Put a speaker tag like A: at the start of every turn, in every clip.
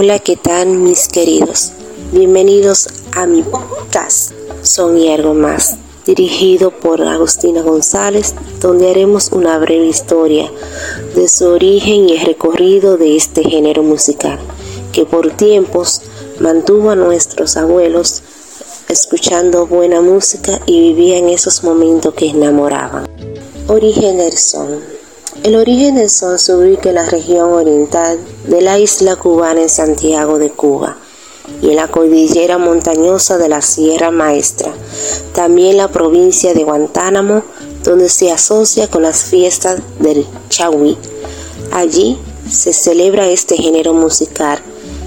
A: Hola, ¿qué tal mis queridos? Bienvenidos a mi podcast Son y algo más, dirigido por Agustina González, donde haremos una breve historia de su origen y el recorrido de este género musical, que por tiempos mantuvo a nuestros abuelos escuchando buena música y vivían esos momentos que enamoraban. Origen del son. El origen del son se ubica en la región oriental de la isla cubana en Santiago de Cuba y en la cordillera montañosa de la Sierra Maestra, también la provincia de Guantánamo, donde se asocia con las fiestas del Chawi. Allí se celebra este género musical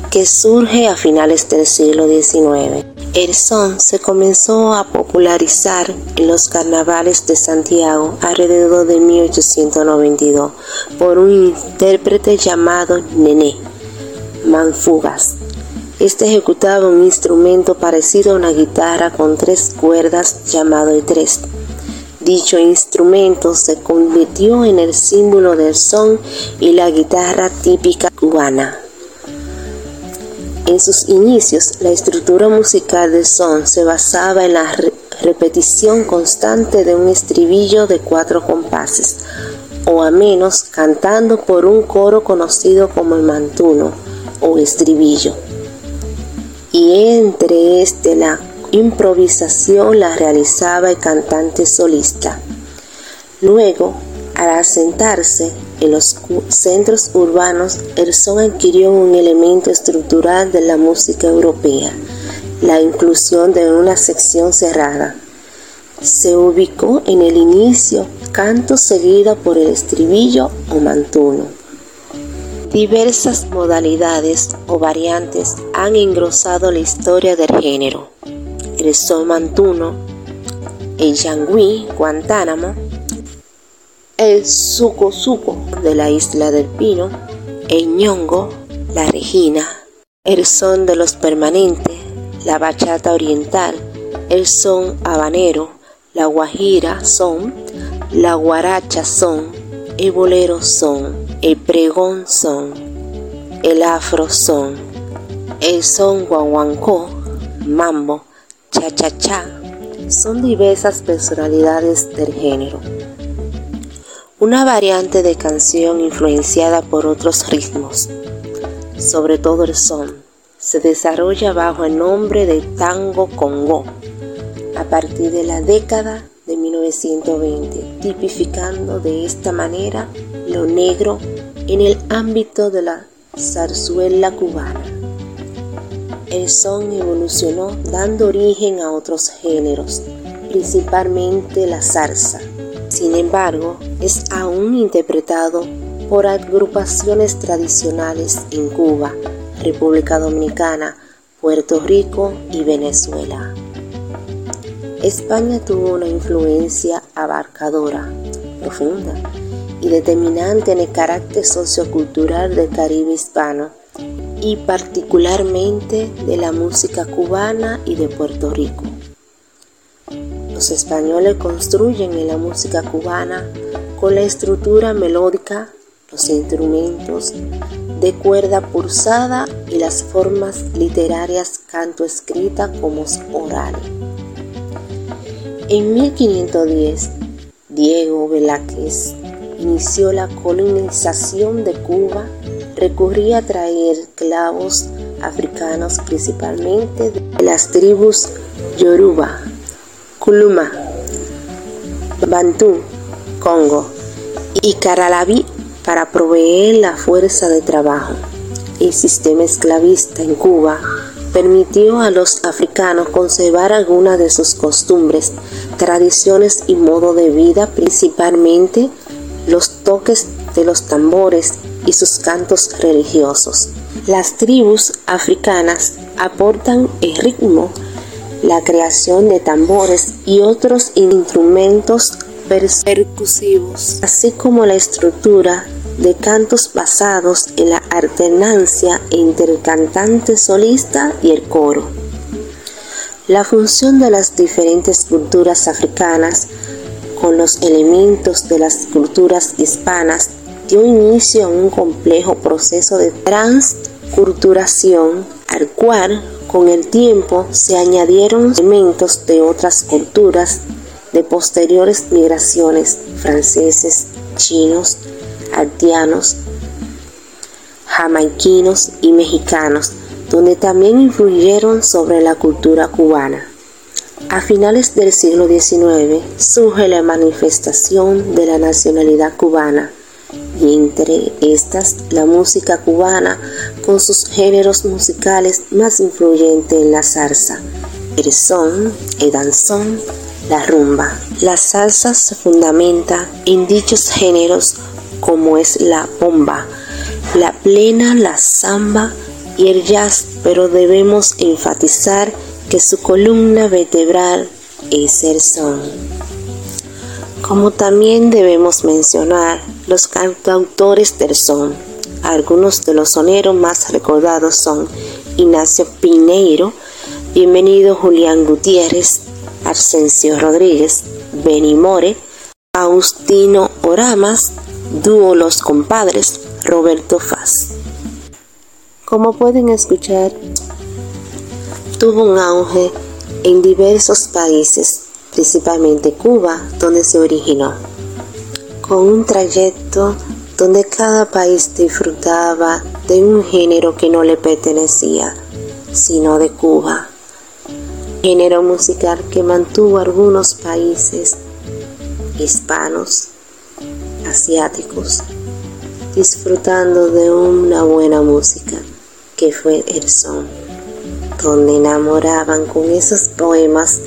A: que surge a finales del siglo XIX. El son se comenzó a popularizar en los carnavales de Santiago alrededor de 1892 por un intérprete llamado Nené Manfugas. Este ejecutaba un instrumento parecido a una guitarra con tres cuerdas llamado el tres. Dicho instrumento se convirtió en el símbolo del son y la guitarra típica cubana. En sus inicios, la estructura musical del son se basaba en la repetición constante de un estribillo de cuatro compases, o a menos cantando por un coro conocido como el mantuno o estribillo. Y entre este la improvisación la realizaba el cantante solista. Luego, al asentarse en los centros urbanos, el son adquirió un elemento estructural de la música europea, la inclusión de una sección cerrada. Se ubicó en el inicio canto seguida por el estribillo o mantuno. Diversas modalidades o variantes han engrosado la historia del género. El son mantuno, el yangui, Guantánamo, el suco suco de la isla del Pino, el ñongo, la regina, el son de los permanentes, la bachata oriental, el son habanero, la guajira son, la guaracha son, el bolero son, el pregón son, el afro son, el son guaguancó, mambo, cha-cha-cha, son diversas personalidades del género una variante de canción influenciada por otros ritmos, sobre todo el son, se desarrolla bajo el nombre de tango congo a partir de la década de 1920, tipificando de esta manera lo negro en el ámbito de la zarzuela cubana. El son evolucionó dando origen a otros géneros, principalmente la zarza, sin embargo, es aún interpretado por agrupaciones tradicionales en Cuba, República Dominicana, Puerto Rico y Venezuela. España tuvo una influencia abarcadora, profunda y determinante en el carácter sociocultural del Caribe hispano y particularmente de la música cubana y de Puerto Rico. Los españoles construyen en la música cubana con la estructura melódica, los instrumentos de cuerda pulsada y las formas literarias canto escrita como oral. En 1510, Diego Velázquez inició la colonización de Cuba, recurría a traer clavos africanos principalmente de las tribus Yoruba Kuluma, Bantú, Congo y Caralabi para proveer la fuerza de trabajo. El sistema esclavista en Cuba permitió a los africanos conservar algunas de sus costumbres, tradiciones y modo de vida, principalmente los toques de los tambores y sus cantos religiosos. Las tribus africanas aportan el ritmo la creación de tambores y otros instrumentos percusivos, así como la estructura de cantos basados en la alternancia entre el cantante solista y el coro. La función de las diferentes culturas africanas con los elementos de las culturas hispanas dio inicio a un complejo proceso de culturación, al cual con el tiempo se añadieron elementos de otras culturas de posteriores migraciones franceses, chinos, haitianos, jamaiquinos y mexicanos, donde también influyeron sobre la cultura cubana. A finales del siglo XIX surge la manifestación de la nacionalidad cubana y entre estas la música cubana con sus géneros musicales más influyentes en la salsa, el son, el danzón, la rumba. La salsa se fundamenta en dichos géneros como es la bomba, la plena, la samba y el jazz, pero debemos enfatizar que su columna vertebral es el son. Como también debemos mencionar los cantautores del son. Algunos de los soneros más recordados son Ignacio Pineiro, Bienvenido Julián Gutiérrez, Arsencio Rodríguez, Benny More, Austino Oramas, Dúo Los Compadres, Roberto Faz. Como pueden escuchar, tuvo un auge en diversos países, principalmente Cuba, donde se originó con un trayecto donde cada país disfrutaba de un género que no le pertenecía, sino de Cuba. Género musical que mantuvo algunos países hispanos, asiáticos, disfrutando de una buena música que fue el son, donde enamoraban con esos poemas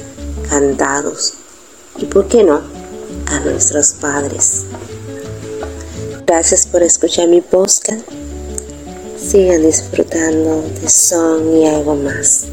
A: cantados. ¿Y por qué no? a nuestros padres. Gracias por escuchar mi podcast. Sigan disfrutando de son y algo más.